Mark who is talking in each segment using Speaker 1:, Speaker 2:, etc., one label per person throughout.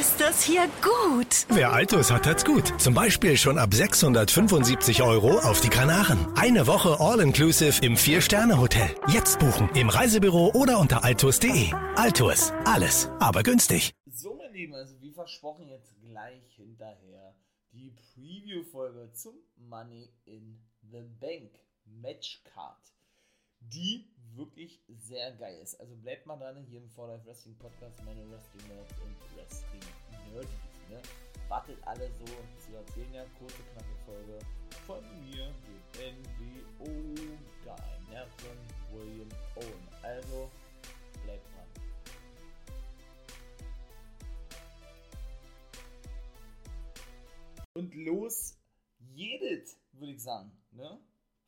Speaker 1: Ist das hier gut?
Speaker 2: Wer Altus hat, hat's gut. Zum Beispiel schon ab 675 Euro auf die Kanaren. Eine Woche All-Inclusive im Vier-Sterne-Hotel. Jetzt buchen im Reisebüro oder unter altus.de. Altus, alles, aber günstig.
Speaker 3: So, meine Lieben, also wie versprochen, jetzt gleich hinterher die Preview-Folge zum Money in the Bank Matchcard. Die wirklich sehr geil ist. Also bleibt mal dran hier im For Life Wrestling Podcast, meine Wrestling Nerds alle so zu erzählen, ja, kurze, knappe Folge von mir, dem NWO Guy, Nelson William Owen. Also bleibt dran. Und los jedet, würde ich sagen. Ne?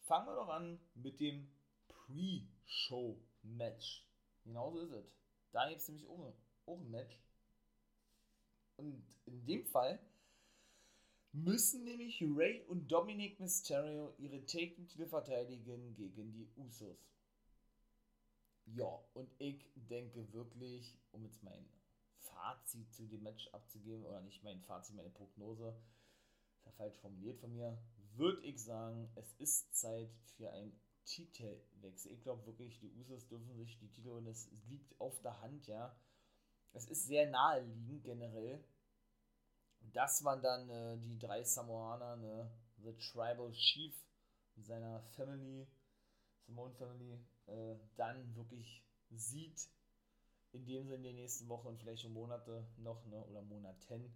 Speaker 3: Fangen wir doch an mit dem Pre-Show-Match. Genauso ist es. Da gibt es nämlich auch ein Match. Und in dem Fall müssen nämlich Ray und Dominic Mysterio ihre Take-Titel verteidigen gegen die Usos. Ja, und ich denke wirklich, um jetzt mein Fazit zu dem Match abzugeben, oder nicht mein Fazit, meine Prognose, ist ja falsch formuliert von mir, würde ich sagen, es ist Zeit für ein Titelwechsel. Ich glaube wirklich, die Usos dürfen sich die Titel und es liegt auf der Hand, ja. Es ist sehr naheliegend generell, dass man dann äh, die drei Samoaner, ne, The Tribal Chief mit seiner Family, Samoan Family, äh, dann wirklich sieht, indem sie in den nächsten Wochen und vielleicht schon Monate noch, ne, oder Monaten,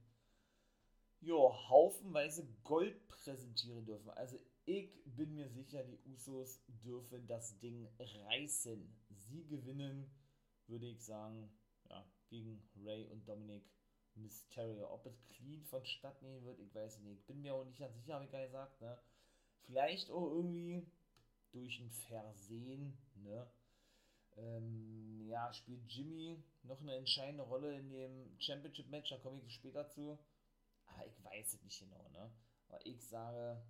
Speaker 3: jo, haufenweise Gold präsentieren dürfen. Also ich bin mir sicher, die Usos dürfen das Ding reißen. Sie gewinnen, würde ich sagen, ja, gegen Ray und Dominic Mysterio. Ob es clean vonstatten gehen wird, ich weiß nicht. Ich bin mir auch nicht ganz sicher, habe ich gerade gesagt. Ne? Vielleicht auch irgendwie durch ein Versehen. Ne? Ähm, ja, spielt Jimmy noch eine entscheidende Rolle in dem Championship-Match. Da komme ich später zu. Aber ich weiß es nicht genau. Ne? Aber ich sage,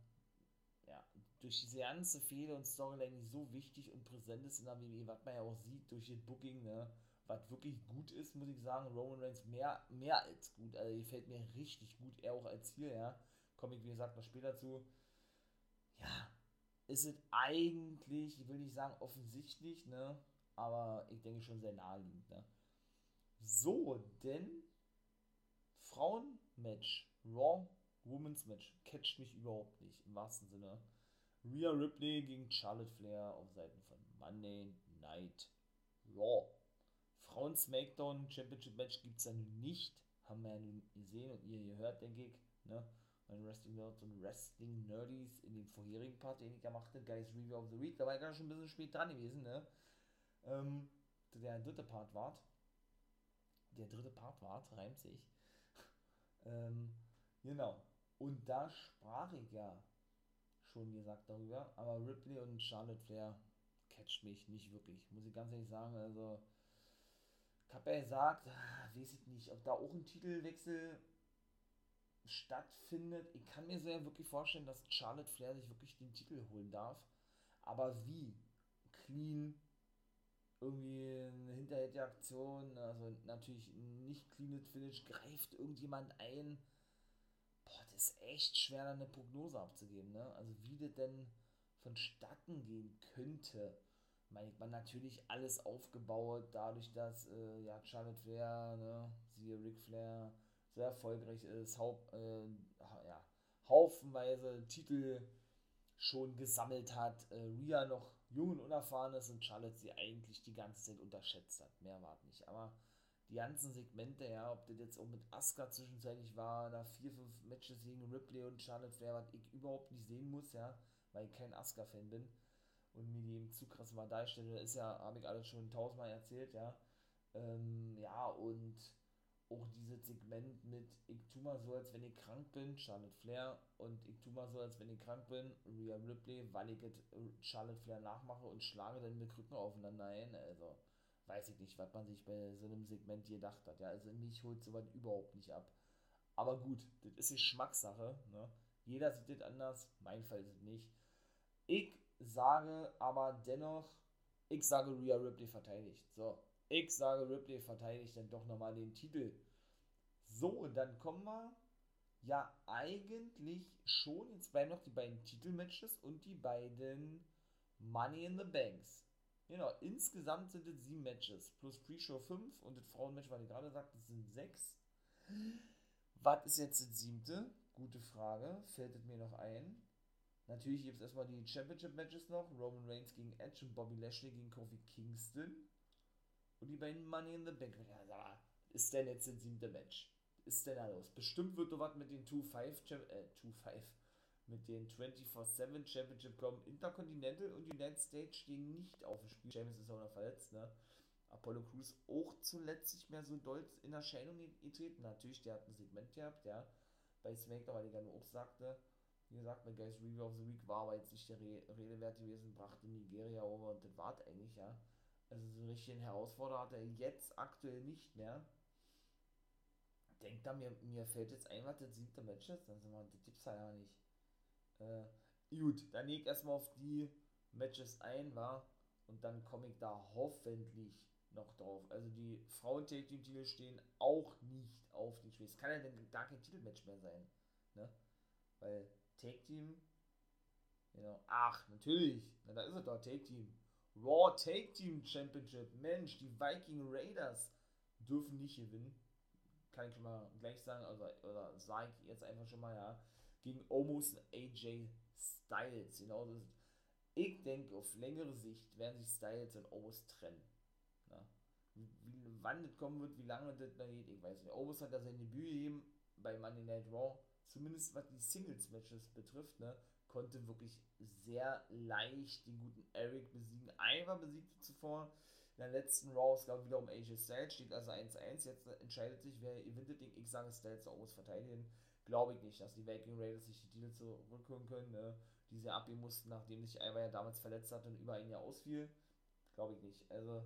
Speaker 3: ja, durch diese ganze Fehler und Storyline, die so wichtig und präsent ist in der WWE, was man ja auch sieht durch das Booking, ne, was wirklich gut ist, muss ich sagen, Roman Reigns mehr, mehr als gut, also die fällt mir richtig gut, er auch als Ziel, ja, komme ich wie gesagt noch später zu, ja, ist es eigentlich, ich will nicht sagen offensichtlich, ne, aber ich denke schon sehr naheliegend, ne. So, denn Frauenmatch, Raw Women's Match catcht mich überhaupt nicht, im wahrsten Sinne. Rhea Ripley gegen Charlotte Flair auf Seiten von Monday Night Raw. Frauen SmackDown Championship Match gibt es ja nun nicht. Haben wir ja nun gesehen und ihr gehört, denke ich. Ne? Mein Wrestling Nerds und Wrestling Nerdies in dem vorherigen Part, den ich ja machte, Guys Review of the Week. Da war ich ja schon ein bisschen spät dran gewesen. Ne? Ähm, der dritte Part war. Der dritte Part war, reimt sich. ähm, genau. Und da sprach ich ja schon gesagt darüber, aber Ripley und Charlotte Flair catcht mich nicht wirklich, muss ich ganz ehrlich sagen. Also, gesagt, ah, weiß ich nicht, ob da auch ein Titelwechsel stattfindet. Ich kann mir sehr wirklich vorstellen, dass Charlotte Flair sich wirklich den Titel holen darf. Aber wie? Clean, irgendwie eine hinterhältige Aktion, also natürlich nicht clean Finish, greift irgendjemand ein boah, das ist echt schwer, da eine Prognose abzugeben, ne? Also wie das denn vonstatten gehen könnte. Meint man natürlich alles aufgebaut, dadurch, dass äh, ja, Charlotte Flair, ne, siehe Ric Flair, sehr erfolgreich ist, Haupt, äh, ja, haufenweise Titel schon gesammelt hat, äh, Rhea noch jung und unerfahren ist und Charlotte sie eigentlich die ganze Zeit unterschätzt hat. Mehr war nicht. Aber die ganzen Segmente, ja, ob das jetzt auch mit Asuka zwischenzeitlich war, da vier, fünf Matches gegen Ripley und Charlotte Flair, was ich überhaupt nicht sehen muss, ja, weil ich kein Asuka-Fan bin und mir die eben zu krass mal darstelle, ist ja, habe ich alles schon tausendmal erzählt, ja. Ähm, ja, und auch dieses Segment mit ich tu mal so, als wenn ich krank bin, Charlotte Flair, und ich tu mal so, als wenn ich krank bin, Rhea Ripley, weil ich Charlotte Flair nachmache und schlage dann mit Krücken aufeinander ein. Also, weiß ich nicht, was man sich bei so einem Segment gedacht hat. Ja, also mich holt sowas überhaupt nicht ab. Aber gut, das ist Geschmackssache. Ne? Jeder sieht das anders. Mein Fall ist es nicht. Ich sage aber dennoch, ich sage Rhea Ripley verteidigt. So, ich sage Ripley verteidigt dann doch nochmal den Titel. So, und dann kommen wir ja eigentlich schon, jetzt bleiben noch die beiden Titelmatches und die beiden Money in the Banks. Genau, insgesamt sind es sieben Matches, plus Pre-Show 5 und das Frauenmatch, was ich gerade sagte, sind sechs. Was ist jetzt das siebte? Gute Frage, fällt es mir noch ein. Natürlich gibt es erstmal die Championship-Matches noch, Roman Reigns gegen Edge und Bobby Lashley gegen Kofi Kingston. Und die beiden Money in the Bank. Ja, sag ist denn jetzt das siebte Match? Ist denn da los? Bestimmt wird doch was mit den 2-5, äh, 2-5, mit den 24-7 Championship kommen. Intercontinental und United States stehen nicht auf dem Spiel. James ist auch noch verletzt, ne? Apollo Crews auch zuletzt nicht mehr so doll in Erscheinung getreten. Natürlich, der hat ein Segment gehabt, ja, bei SmackDown, weil ich gerne auch sagte, wie gesagt, mein Guys Review of the Week war aber jetzt nicht der Re Rede wert gewesen, brachte Nigeria over und das war eigentlich, ja. Also so einen richtigen Herausforderer hat er jetzt aktuell nicht mehr. Denkt da, mir, mir fällt jetzt ein, was das siebte Match ist, dann sind wir, das gibt's ja nicht. Äh, gut, dann leg erstmal auf die Matches ein, war und dann komme ich da hoffentlich noch drauf. Also die frauen take team titel stehen auch nicht auf den Spiel. Es kann ja denn gar kein Titelmatch mehr sein. Ne? Weil Take-Team, genau, ach, natürlich, na, da ist es doch, Take-Team. Raw Take-Team Championship, Mensch, die Viking Raiders dürfen nicht gewinnen. Kann ich schon mal gleich sagen, also, oder sage ich jetzt einfach schon mal, ja, gegen Almost AJ Styles, genau, das ich denke, auf längere Sicht werden sich Styles und Omos trennen. Na? Wie, wann das kommen wird, wie lange das da geht, ich weiß nicht. Omos hat da sein Debüt gegeben bei Monday Night Raw, zumindest was die Singles-Matches betrifft, ne, konnte wirklich sehr leicht den guten Eric besiegen. Einmal besiegte zuvor in der letzten Raw, es gab wieder um AJ Styles, steht also 1-1. Jetzt entscheidet sich, wer gewinnt Ding. Ich sage Styles Omos verteidigen. Glaube ich nicht, dass die Viking Raiders sich die Titel zurückholen können. Ne? die sie abgeben mussten, nachdem sich Ivar ja damals verletzt hat und über ein Jahr ausfiel. Glaube ich nicht. Also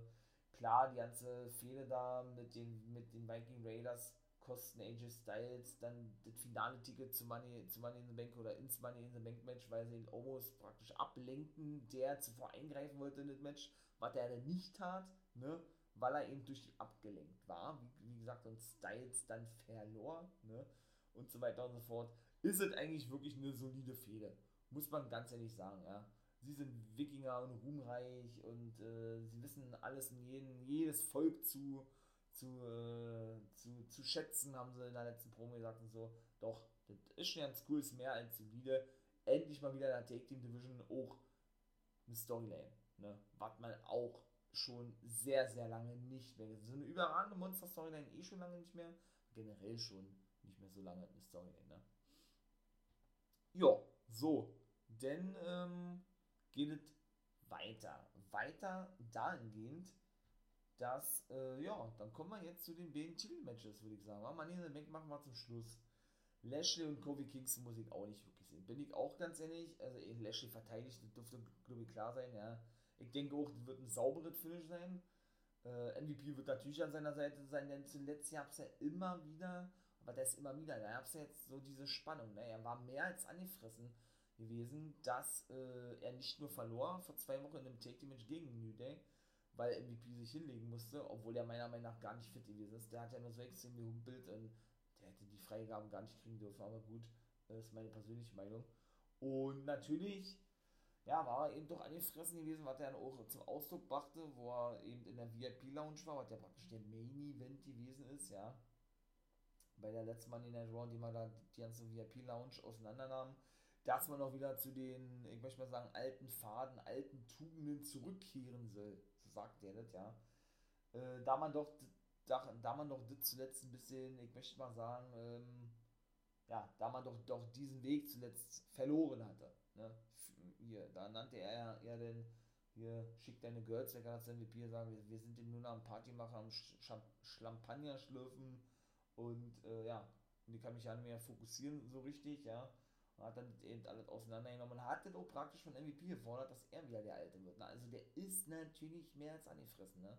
Speaker 3: klar, die ganze Fehde da mit den, mit den Viking Raiders kosten AJ Styles dann das finale Ticket zu Money, zu Money in the Bank oder ins Money in the Bank Match, weil sie ihn almost praktisch ablenken, der zuvor eingreifen wollte in das Match, was er dann nicht tat, ne? weil er eben durch die abgelenkt war, wie, wie gesagt, und Styles dann verlor, ne? und so weiter und so fort, ist es eigentlich wirklich eine solide Fehde muss man ganz ehrlich sagen, ja. Sie sind Wikinger und ruhmreich und äh, sie wissen alles in jeden, jedes Volk zu, zu, äh, zu, zu schätzen, haben sie in der letzten Promo gesagt und so. Doch, das ist schon ganz cool, ist mehr als solide. Endlich mal wieder in der Take Team Division auch eine Storyline, ne? Was man auch schon sehr, sehr lange nicht mehr. So eine überragende Monster-Storyline eh schon lange nicht mehr. Generell schon nicht mehr so lange eine Storyline, ne? Ja, so denn ähm, geht es weiter. Weiter dahingehend, dass, äh, ja, dann kommen wir jetzt zu den beiden Titelmatches, würde ich sagen. Money in the Bank machen wir zum Schluss. Lashley und Kofi Kingston muss ich auch nicht wirklich sehen. Bin ich auch ganz ehrlich, also eh, Lashley verteidigt, das dürfte, glaube ich, klar sein, ja. Ich denke auch, das wird ein sauberes Finish sein. Äh, MVP wird natürlich an seiner Seite sein, denn zuletzt gab es ja immer wieder, aber das immer wieder, da gab es ja jetzt so diese Spannung, ne? Er war mehr als angefressen gewesen, dass äh, er nicht nur verlor vor zwei Wochen in einem Take Team Match gegen New Day, weil MVP sich hinlegen musste, obwohl er meiner Meinung nach gar nicht fit gewesen ist. Der hat ja nur so extrem gehumpelt und der hätte die Freigaben gar nicht kriegen dürfen, aber gut, das ist meine persönliche Meinung. Und natürlich, ja, war er eben doch angefressen gewesen, was er dann auch zum Ausdruck brachte, wo er eben in der VIP-Lounge war, was ja praktisch der Main-Event gewesen ist, ja. Bei der letzten Money Night Raw, die man da die ganze VIP-Lounge auseinandernahm dass man auch wieder zu den, ich möchte mal sagen, alten Faden, alten Tugenden zurückkehren soll. Sagt der das, ja. Äh, da man doch, da, da man doch zuletzt ein bisschen, ich möchte mal sagen, ähm, ja, da man doch, doch diesen Weg zuletzt verloren hatte. Ne? Hier, da nannte er ja, ja den, hier, schick deine Girls weg als MVP, sagen, wir, wir sind nur noch am Partymacher, am Sch Champagner schlürfen Und äh, ja, und ich kann mich ja nicht mehr fokussieren so richtig, ja. Hat dann eben alles auseinandergenommen und hat dann auch praktisch von MVP gefordert, dass er wieder der Alte wird. Ne? Also der ist natürlich mehr als angefressen, ne?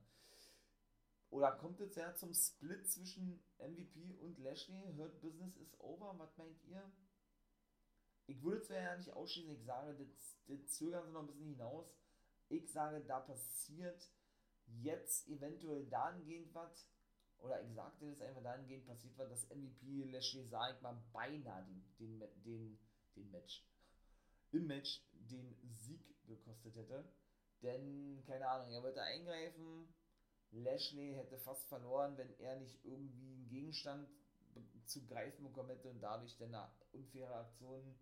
Speaker 3: Oder kommt es ja zum Split zwischen MVP und Lashley? Hurt Business is over? Was meint ihr? Ich würde zwar ja nicht ausschließen, ich sage, das, das zögern sie noch ein bisschen hinaus. Ich sage, da passiert jetzt eventuell dahingehend was, oder sagte das einfach dahingehend passiert was, dass MVP Lashley, sag ich mal, beinahe den, den, den, den Match, im Match den Sieg gekostet hätte. Denn, keine Ahnung, er wollte eingreifen, Lashley hätte fast verloren, wenn er nicht irgendwie einen Gegenstand zu greifen bekommen hätte und dadurch dann eine unfaire Aktion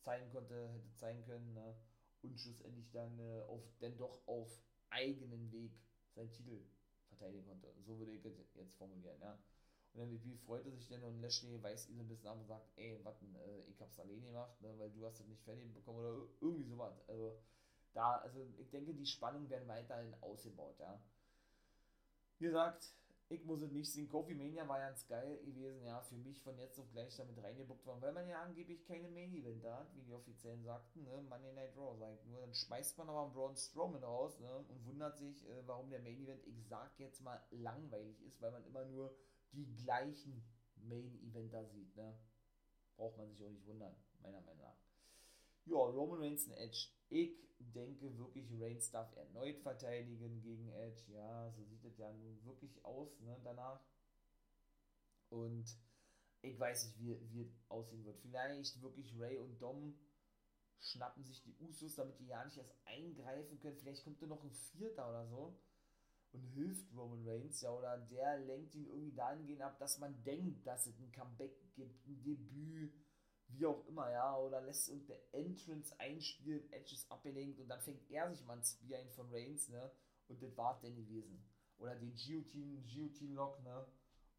Speaker 3: zeigen konnte, hätte zeigen können ne? und schlussendlich dann äh, auf, denn doch auf eigenen Weg seinen Titel verteidigen konnte. So würde ich jetzt formulieren, ja. Und MVP freute sich dann und Lashley weist ihn ein bisschen ab und sagt, ey, warte, äh, ich hab's alleine gemacht, ne, weil du hast das nicht fertig bekommen oder irgendwie sowas. Also da, also ich denke, die Spannungen werden weiterhin ausgebaut, ja. Wie gesagt, ich muss es nicht sehen. Kofi Mania war ganz geil gewesen, ja, für mich von jetzt auf gleich damit reingebuckt worden, weil man ja angeblich keine Main Event hat, wie die Offiziellen sagten, ne, Monday Night Raw, sagt nur, dann schmeißt man aber einen Braun Strowman raus, ne, und wundert sich, äh, warum der Main Event, ich sag jetzt mal, langweilig ist, weil man immer nur die gleichen Main Eventer sieht, ne. Braucht man sich auch nicht wundern, meiner Meinung nach. Ja, Roman Reigns und Edge. Ich denke wirklich, Reigns darf erneut verteidigen gegen Edge. Ja, so sieht es ja nun wirklich aus, ne, danach. Und ich weiß nicht, wie, wie es aussehen wird. Vielleicht wirklich Ray und Dom schnappen sich die Usos, damit die ja nicht erst eingreifen können. Vielleicht kommt da noch ein Vierter oder so und hilft Roman Reigns, ja, oder der lenkt ihn irgendwie dahingehend ab, dass man denkt, dass es ein Comeback gibt, ein Debüt wie auch immer, ja, oder lässt irgendeine Entrance einspielen, Edge ist abgelenkt und dann fängt er sich mal ein Spear ein von Reigns, ne, und das war dann gewesen. Oder den Guillotine, Guillotine Lock, ne,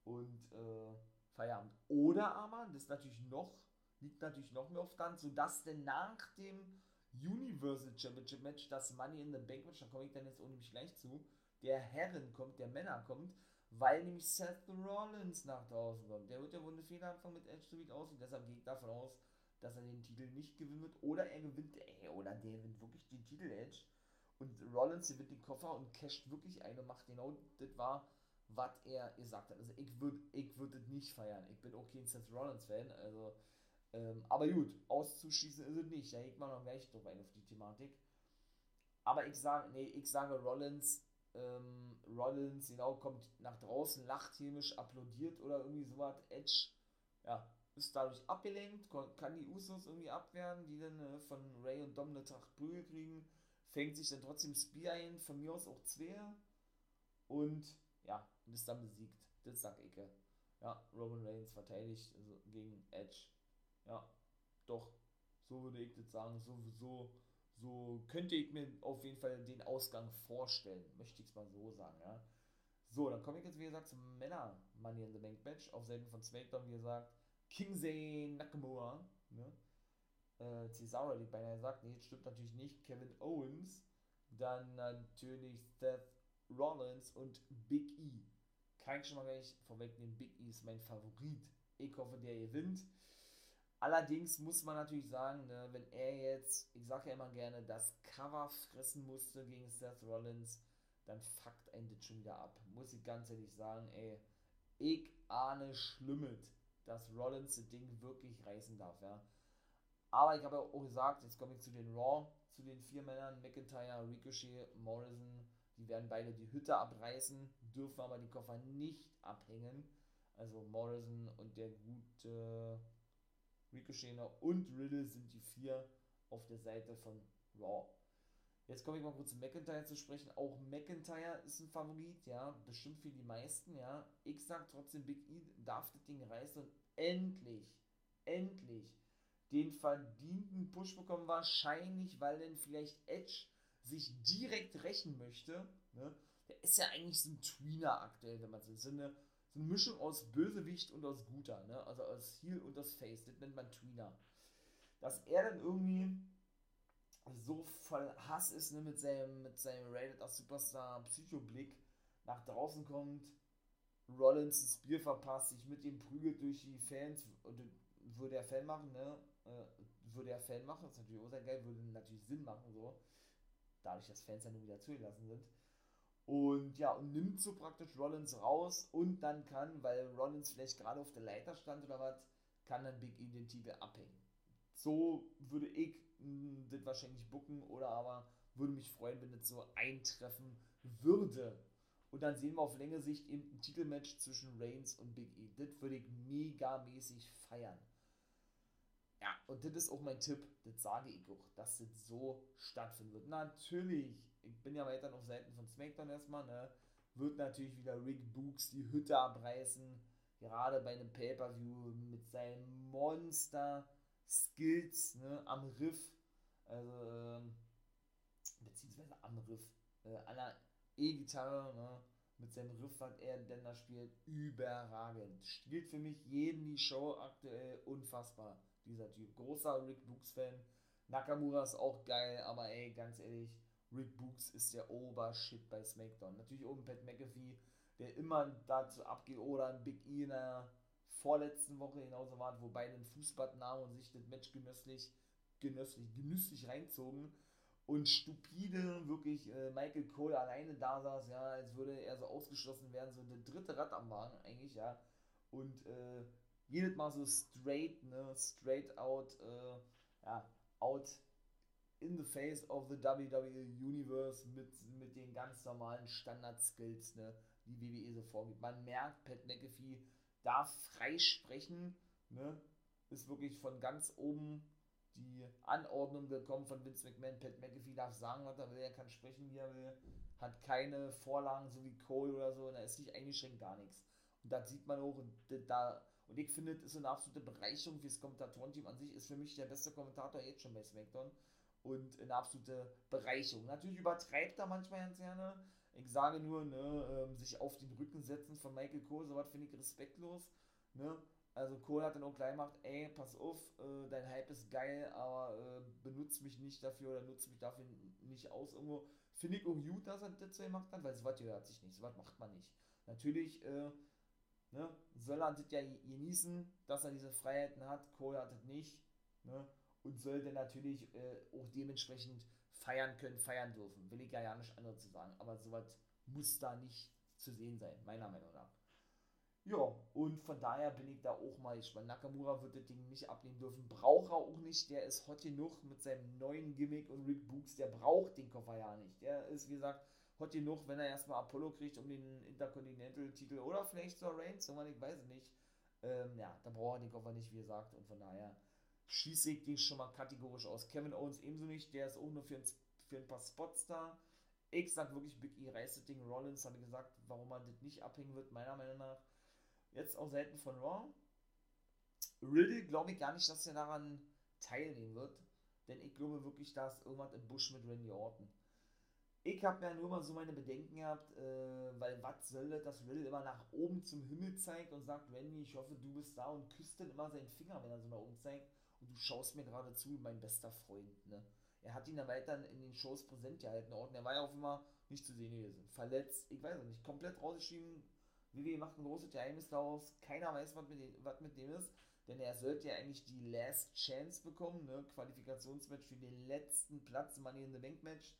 Speaker 3: und, äh, Feierabend. Oder aber, das natürlich noch, liegt natürlich noch mehr auf dann, sodass denn nach dem Universal Championship Match das Money in the Bank Match, da komme ich dann jetzt auch nämlich gleich zu, der Herren kommt, der Männer kommt, weil nämlich Seth Rollins nach draußen kommt. Der wird ja wohl eine Fehler anfangen mit Edge, es aussieht. Deshalb ich davon aus, dass er den Titel nicht gewinnen wird. Oder er gewinnt, ey, oder der gewinnt wirklich den Titel Edge. Und Rollins gewinnt den Koffer und casht wirklich ein und macht genau das war, was er gesagt hat. Also ich würde ich würd das nicht feiern. Ich bin okay ein Seth Rollins-Fan. Also, ähm, aber gut, auszuschießen ist es nicht. Da ich mal noch gleich drauf ein auf die Thematik. Aber ich sage, nee, ich sage Rollins ähm, Rollins, genau, kommt nach draußen, lacht hämisch, applaudiert oder irgendwie sowas. Edge, ja, ist dadurch abgelenkt, kann die Usos irgendwie abwehren, die dann äh, von Ray und Dom eine Tracht Prügel kriegen, fängt sich dann trotzdem Spear ein, von mir aus auch zwei und ja, ist dann besiegt. Das sag ich. Ja, Roman Reigns verteidigt also gegen Edge. Ja, doch, so würde ich das sagen, so, so so könnte ich mir auf jeden Fall den Ausgang vorstellen, möchte ich es mal so sagen, ja. So, dann komme ich jetzt, wie gesagt, zum Männer Money in the Bank Match. Auf Seiten von SmackDown, wie gesagt, Kingsley Nakamura, ne? Äh, Cesaro, die beinahe sagt, nee, stimmt natürlich nicht. Kevin Owens, dann natürlich Seth Rollins und Big E. Kann ich schon mal gleich vorwegnehmen, Big E ist mein Favorit. Ich hoffe, der gewinnt. Allerdings muss man natürlich sagen, ne, wenn er jetzt, ich sage ja immer gerne, das Cover fressen musste gegen Seth Rollins, dann fuckt ein das schon wieder ab. Muss ich ganz ehrlich sagen, ey, ich ahne schlimmet, dass Rollins das Ding wirklich reißen darf, ja. Aber ich habe ja auch gesagt, jetzt komme ich zu den Raw, zu den vier Männern, McIntyre, Ricochet, Morrison, die werden beide die Hütte abreißen, dürfen aber die Koffer nicht abhängen. Also Morrison und der gute Ricochet und Riddle sind die vier auf der Seite von Raw. Jetzt komme ich mal kurz zu McIntyre zu sprechen. Auch McIntyre ist ein Favorit, ja, bestimmt für die meisten, ja. Ich sag trotzdem, Big E darf das Ding reißen und endlich, endlich den verdienten Push bekommen. Wahrscheinlich, weil denn vielleicht Edge sich direkt rächen möchte. Ne? Der ist ja eigentlich so ein Tweener aktuell, wenn man so, eine so eine Mischung aus Bösewicht und aus Guter, ne? Also aus Heel und aus Face, das nennt man Tweener. Dass er dann irgendwie so voll Hass ist, ne, mit seinem, mit seinem Rated als Superstar Psycho-Blick nach draußen kommt, Rollins ein Spear verpasst, sich mit dem prügelt durch die Fans, würde er Fan machen, ne? Äh, würde er Fan machen, das ist natürlich auch sehr geil, würde natürlich Sinn machen, so. Dadurch, dass Fans ja nun wieder zugelassen sind. Und ja, und nimmt so praktisch Rollins raus und dann kann, weil Rollins vielleicht gerade auf der Leiter stand oder was, kann dann Big E den Titel abhängen. So würde ich mh, das wahrscheinlich bucken oder aber würde mich freuen, wenn das so eintreffen würde. Und dann sehen wir auf längere Sicht eben ein Titelmatch zwischen Reigns und Big E. Das würde ich megamäßig feiern. Ja, und das ist auch mein Tipp. Das sage ich auch, dass das so stattfinden wird. Natürlich, ich bin ja weiterhin auf Seiten von SmackDown erstmal, ne? Wird natürlich wieder Rick Books die Hütte abreißen. Gerade bei einem Pay-Per-View mit seinen Monster-Skills ne, am Riff. Also, ähm, beziehungsweise am Riff. Äh, an der E-Gitarre, ne? mit seinem Riff, was er denn da spielt, überragend. Spielt für mich jeden die Show aktuell unfassbar, dieser Typ. Großer Rick Books-Fan. Nakamura ist auch geil, aber ey, ganz ehrlich, Rick Books ist der Obershit bei SmackDown. Natürlich oben Pat McAfee, der immer dazu abgeht, oder ein Big E in der vorletzten Woche genauso war, wo beide einen Fußbad nahmen und sich das Match genüsslich, genüsslich, genüsslich reinzogen und stupide wirklich äh, Michael Cole alleine da saß, ja, als würde er so ausgeschlossen werden, so der dritte Rad am Wagen eigentlich, ja. Und äh, jedes Mal so straight, ne, straight out, äh, ja, in the face of the WWE Universe mit, mit den ganz normalen Standard-Skills, ne, die WWE so vorgibt. Man merkt, Pat McAfee darf frei sprechen, ne, ist wirklich von ganz oben die Anordnung gekommen von Vince McMahon. Pat McAfee darf sagen, was er will, er kann sprechen, wie er will, hat keine Vorlagen, so wie Cole oder so, und er ist nicht eingeschränkt, gar nichts. Und das sieht man auch, und da, und ich finde, das ist eine absolute Bereicherung fürs Kommentatorenteam an sich, ist für mich der beste Kommentator jetzt schon bei SmackDown und eine absolute Bereicherung. Natürlich übertreibt er manchmal ganz gerne. Ich sage nur, ne, ähm, sich auf den Rücken setzen von Michael Cole, sowas finde ich respektlos. Ne? Also Cole hat dann auch gleich gemacht, ey, pass auf, äh, dein Hype ist geil, aber äh, benutzt mich nicht dafür oder nutzt mich dafür nicht aus irgendwo. Finde ich auch gut, dass er das so gemacht hat, weil sowas gehört sich nicht, sowas macht man nicht. Natürlich äh, ne, soll er das ja genießen, dass er diese Freiheiten hat, Cole hat das nicht, ne, und soll dann natürlich äh, auch dementsprechend feiern können, feiern dürfen. Will ich ja, ja nicht anderes zu sagen, aber sowas muss da nicht zu sehen sein, meiner Meinung nach. Ja, und von daher bin ich da auch mal gespannt. Nakamura wird das Ding nicht abnehmen dürfen. Braucht er auch nicht. Der ist hot genug mit seinem neuen Gimmick und Rick Books. Der braucht den Koffer ja nicht. Der ist, wie gesagt, hot genug, wenn er erstmal Apollo kriegt um den Intercontinental-Titel oder vielleicht zur Reigns, so ich weiß es nicht. Ähm, ja, da braucht er den Koffer nicht, wie gesagt. Und von daher schließe ich den schon mal kategorisch aus. Kevin Owens ebenso nicht. Der ist auch nur für ein, für ein paar Spots da. Ich sag wirklich, Big E reißt das Ding. Rollins habe gesagt, warum man das nicht abhängen wird, meiner Meinung nach Jetzt auch selten von Raw. Riddle glaube ich gar nicht, dass er daran teilnehmen wird. Denn ich glaube wirklich, dass irgendwas im Busch mit Randy Orton. Ich habe ja nur mal so meine Bedenken gehabt, äh, weil was soll das, dass Riddle immer nach oben zum Himmel zeigt und sagt, Randy, ich hoffe, du bist da und küsst dann immer seinen Finger, wenn er so nach oben zeigt. Und du schaust mir gerade zu, mein bester Freund. Ne? Er hat ihn dann weiter in den Shows präsent gehalten. Orton, er war ja auch immer nicht zu sehen gewesen. Verletzt, ich weiß nicht, komplett rausgeschrieben, WWE macht ein großes Geheimnis daraus. Keiner weiß, was mit, dem, was mit dem ist. Denn er sollte ja eigentlich die Last Chance bekommen, ne? Qualifikationsmatch für den letzten Platz, Money in the Bank Match,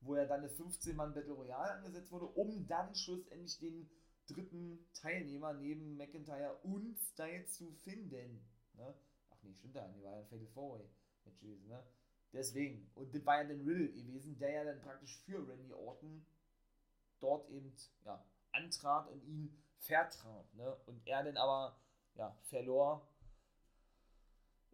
Speaker 3: wo er dann eine 15-Mann Battle Royale angesetzt wurde, um dann schlussendlich den dritten Teilnehmer neben McIntyre und Styles zu finden. Ne? Nee, stimmt ja, die war ja ein Fatal Four Match gewesen, ne? Deswegen. Und das war ja dann Riddle gewesen, der ja dann praktisch für Randy Orton dort eben, ja, antrat und ihn vertrat. Ne? Und er dann aber ja, verlor,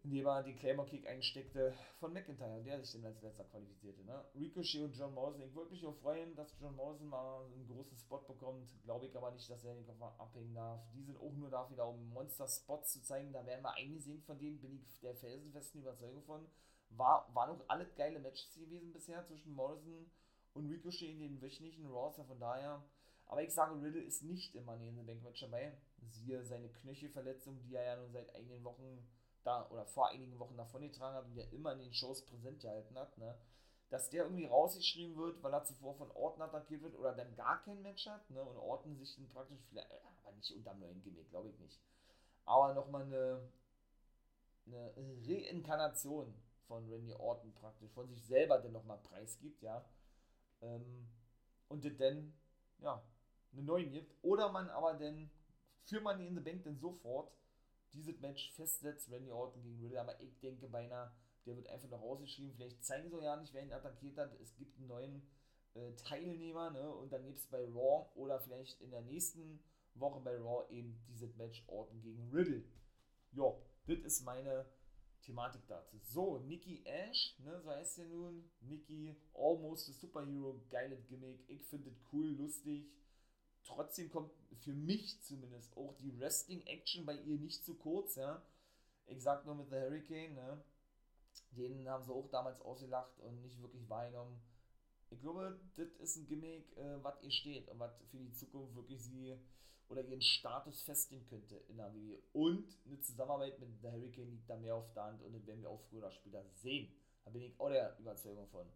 Speaker 3: indem er den Claymore Kick einsteckte von McIntyre, der sich dann als letzter qualifizierte. Ne? Ricochet und John Morrison. Ich würde mich auch freuen, dass John Morrison mal einen großen Spot bekommt. Glaube ich aber nicht, dass er den Koffer abhängen darf. Die sind auch nur da, um Monster-Spots zu zeigen. Da werden wir eingesehen von denen, bin ich der felsenfesten Überzeugung von. War, waren auch alle geile Matches gewesen bisher zwischen Morrison und Ricochet in den wöchentlichen Raws. Von daher aber ich sage, Riddle ist nicht immer in the Bank Match dabei. Siehe seine Knöchelverletzung, die er ja nun seit einigen Wochen da oder vor einigen Wochen davon getragen hat und der immer in den Shows präsent gehalten hat. Ne? dass der irgendwie rausgeschrieben wird, weil er zuvor von Orton attackiert wird oder dann gar kein Match hat, ne? Und Orton sich dann praktisch vielleicht, äh, aber nicht unterm neuen Gimmick, glaube ich nicht. Aber nochmal eine, eine Reinkarnation von Randy Orton praktisch, von sich selber dann nochmal preisgibt, ja. Ähm, und dann, ja, eine neue gibt. Oder man aber dann für Money in the Bank dann sofort dieses Match festsetzt, Randy Orton gegen Riddle. Aber ich denke beinahe, der wird einfach noch rausgeschrieben. Vielleicht zeigen sie ja nicht, wer ihn attackiert hat. Es gibt einen neuen äh, Teilnehmer, ne? Und dann gibt es bei Raw oder vielleicht in der nächsten Woche bei Raw eben dieses Match Orton gegen Riddle. Ja, das ist meine Thematik dazu. So, Nikki Ash, ne, so heißt ja nun. Nikki, almost a superhero, geiles Gimmick. Ich finde es cool, lustig. Trotzdem kommt für mich zumindest auch die Wrestling-Action bei ihr nicht zu kurz, ja. Ich sag nur mit The Hurricane, ne. Den haben sie auch damals ausgelacht und nicht wirklich wahrgenommen. Ich glaube, das ist ein Gimmick, äh, was ihr steht und was für die Zukunft wirklich sie oder ihren Status festigen könnte in der WWE. Und eine Zusammenarbeit mit The Hurricane liegt da mehr auf der Hand und das werden wir auch früher oder später sehen. Da bin ich auch der Überzeugung von.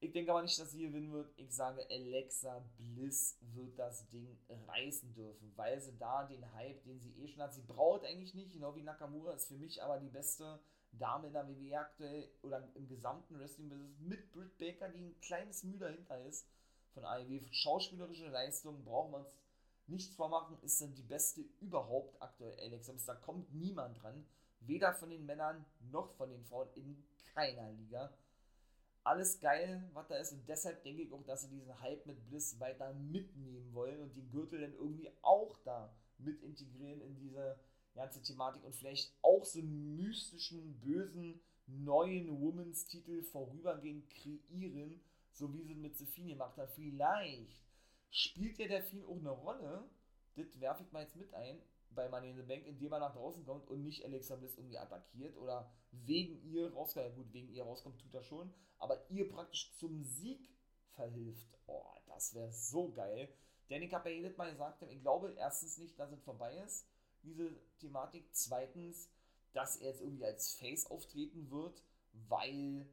Speaker 3: Ich denke aber nicht, dass sie gewinnen wird. Ich sage, Alexa Bliss wird das Ding reißen dürfen, weil sie da den Hype, den sie eh schon hat, sie braucht eigentlich nicht, genau wie Nakamura, ist für mich aber die beste Dame in der WWE aktuell oder im gesamten Wrestling-Business mit Britt Baker, die ein kleines Mühe dahinter ist von AEW. Schauspielerische Leistung brauchen wir uns nichts vormachen, ist dann die beste überhaupt aktuell Alexa Bliss. Da kommt niemand dran, weder von den Männern noch von den Frauen in keiner Liga. Alles geil, was da ist. Und deshalb denke ich auch, dass sie diesen Hype mit Bliss weiter mitnehmen wollen und den Gürtel dann irgendwie auch da mit integrieren in diese ganze Thematik und vielleicht auch so einen mystischen, bösen, neuen Women's Titel vorübergehend kreieren, so wie sie mit Sophie gemacht haben. Vielleicht spielt ja der Film auch eine Rolle, das werfe ich mal jetzt mit ein, bei Money in the Bank, indem er nach draußen kommt und nicht Alexa Bliss irgendwie attackiert oder wegen ihr rauskommt. Ja, gut, wegen ihr rauskommt, tut er schon, aber ihr praktisch zum Sieg verhilft. Oh, das wäre so geil. Denn ich habe ja jedes Mal gesagt, ich glaube erstens nicht, dass es vorbei ist diese Thematik. Zweitens, dass er jetzt irgendwie als Face auftreten wird, weil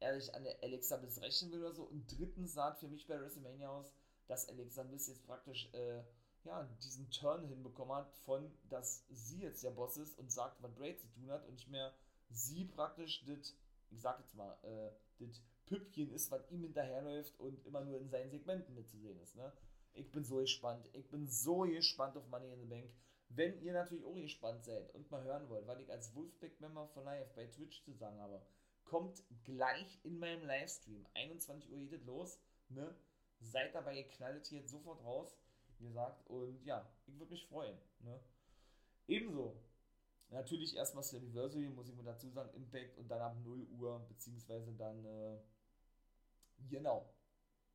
Speaker 3: er sich an der Alexa Bliss rächen will oder so. Und drittens sah für mich bei WrestleMania aus, dass Alexa Bliss jetzt praktisch äh, ja, diesen Turn hinbekommen hat, von dass sie jetzt der Boss ist und sagt, was Bray zu tun hat und nicht mehr sie praktisch das, ich sag jetzt mal, äh, das Püppchen ist, was ihm hinterherläuft und immer nur in seinen Segmenten mitzusehen ist. Ne? Ich bin so gespannt. Ich bin so gespannt auf Money in the Bank. Wenn ihr natürlich auch gespannt seid und mal hören wollt, weil ich als Wolfpack-Member von Live bei Twitch zu sagen habe, kommt gleich in meinem Livestream. 21 Uhr geht es los. Ne? Seid dabei, ihr knallt hier sofort raus, gesagt. Und ja, ich würde mich freuen. Ne? Ebenso, natürlich erstmal Slammiversary, muss ich mal dazu sagen, Impact und dann ab 0 Uhr, beziehungsweise dann, äh, genau,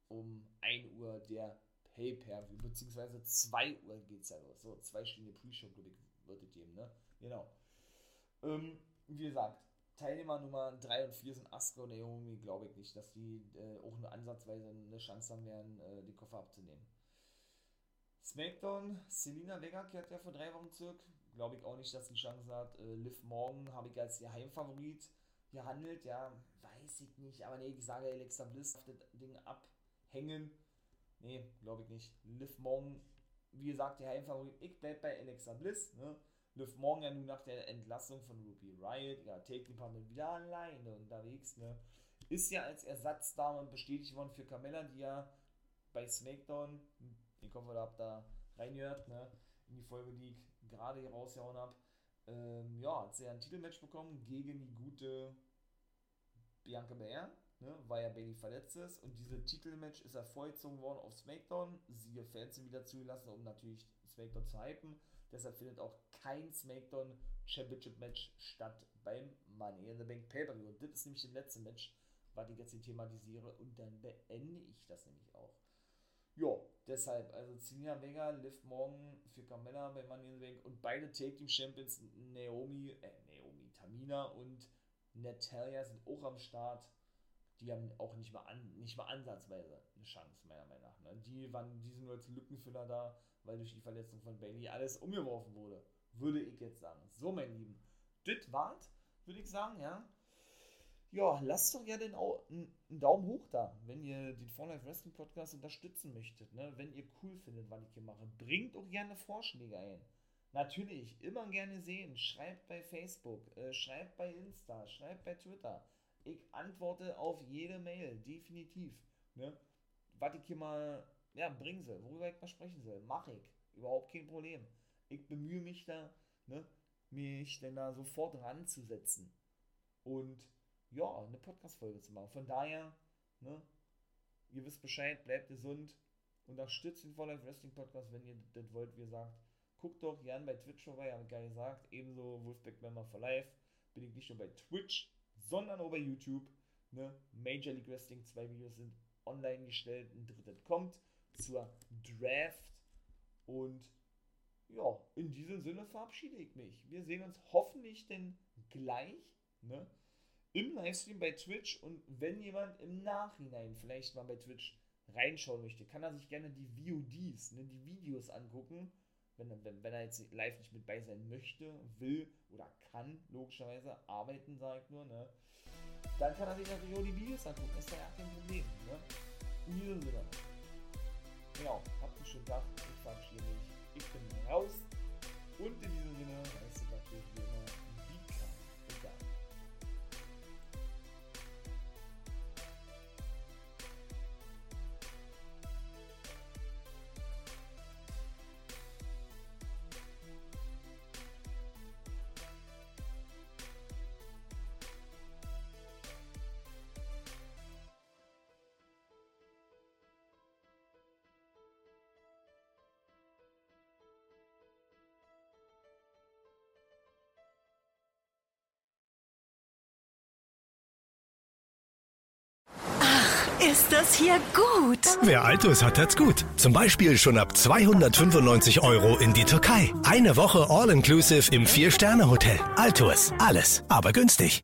Speaker 3: um 1 Uhr der Pay-Per-View, beziehungsweise 2 Uhr geht es ja los. So, zwei Stunden Pre-Show, glaube ich, wird es geben, ne? Genau. Ähm, wie gesagt, Teilnehmer Nummer 3 und 4 sind Asuka und Naomi, glaube ich nicht, dass die äh, auch nur ansatzweise eine Chance haben werden, äh, den Koffer abzunehmen. SmackDown, Selina Vega kehrt ja vor drei Wochen zurück. Glaube ich auch nicht, dass die Chance hat. Äh, Liv Morgan habe ich als ihr Heimfavorit gehandelt. Ja, weiß ich nicht. Aber nee, ich sage Alexa Bliss auf das Ding abhängen. Nee, glaube ich nicht. Liv Morgan, wie gesagt, der Heimfavorit. Ich bleibe bei Alexa Bliss. Ne? Liv Morgan ja nun nach der Entlassung von Ruby Riot, ja, Take Department wieder alleine unterwegs. Ne? Ist ja als Ersatzdame bestätigt worden für Carmella, die ja bei SmackDown, ich hoffe, ihr habt da reingehört, ne? in die Folge, die ich gerade hier rausgehauen habe. Ähm, ja, hat sie ja ein Titelmatch bekommen gegen die gute Bianca Belair ne, weil ja Bailey verletzt ist. Und diese Titelmatch ist ja vorgezogen worden auf SmackDown. Siehe Fans sind wieder zugelassen, um natürlich SmackDown zu hypen. Deshalb findet auch kein SmackDown Championship Match statt beim Money in the Bank Pay-Per-View. Und das ist nämlich das letzte Match, was ich jetzt hier thematisiere. Und dann beende ich das nämlich auch. Ja, deshalb, also Zelina Vega, Liv Morgan für Carmella bei Money in the Bank und beide Take Team Champions Naomi, äh, Naomi, Tamina und Natalia sind auch am Start die haben auch nicht mal, an, nicht mal ansatzweise eine Chance, meiner Meinung nach. Ne? Die, waren, die sind nur als Lückenfüller da, weil durch die Verletzung von Bailey alles umgeworfen wurde. Würde ich jetzt sagen. So, mein Lieben, das war's, würde ich sagen, ja. Ja, lasst doch gerne einen, Daumen hoch da, wenn ihr den For Life Wrestling Podcast unterstützen möchtet. Ne? Wenn ihr cool findet, was ich hier mache. Bringt auch gerne Vorschläge ein. Natürlich, immer gerne sehen. Schreibt bei Facebook, äh, schreibt bei Insta, schreibt bei Twitter. Ich antworte auf jede Mail, definitiv. Ne? Was ich hier mal ja, bringen soll, worüber ich mal sprechen soll, mache ich. Überhaupt kein Problem. Ich bemühe mich da, ne, mich denn da sofort ranzusetzen. Und ja, eine Podcast-Folge zu machen. Von daher, ne, ihr wisst Bescheid, bleibt gesund, unterstützt den For Wrestling Podcast, wenn ihr das wollt, wie gesagt. Guckt doch gern bei Twitch vorbei, habe ich gar gesagt. Ebenso Wolfpack Member for Life. Bin ich nicht nur bei Twitch, sondern auch bei YouTube. Ne? Major League Wrestling, zwei Videos sind online gestellt, ein drittes kommt zur Draft. Und ja, in diesem Sinne verabschiede ich mich. Wir sehen uns hoffentlich denn gleich ne, im Livestream bei Twitch. Und wenn jemand im Nachhinein vielleicht mal bei Twitch reinschauen möchte, kann er sich gerne die VODs, ne, die Videos angucken. Wenn, wenn, wenn er jetzt live nicht mit bei sein möchte, will oder kann, logischerweise, arbeiten, sagt nur, ne? Dann kann er sich natürlich auch die Videos angucken. Ist ja kein Problem, ne? In diesem Sinne. Ja, habt einen schönen Tag. Ich verabschiede mich. Ich bin raus. Und in diesem Sinne
Speaker 1: Ist das hier gut?
Speaker 2: Wer Altus hat, hat's gut. Zum Beispiel schon ab 295 Euro in die Türkei. Eine Woche All-Inclusive im Vier-Sterne-Hotel. Altus. Alles, aber günstig.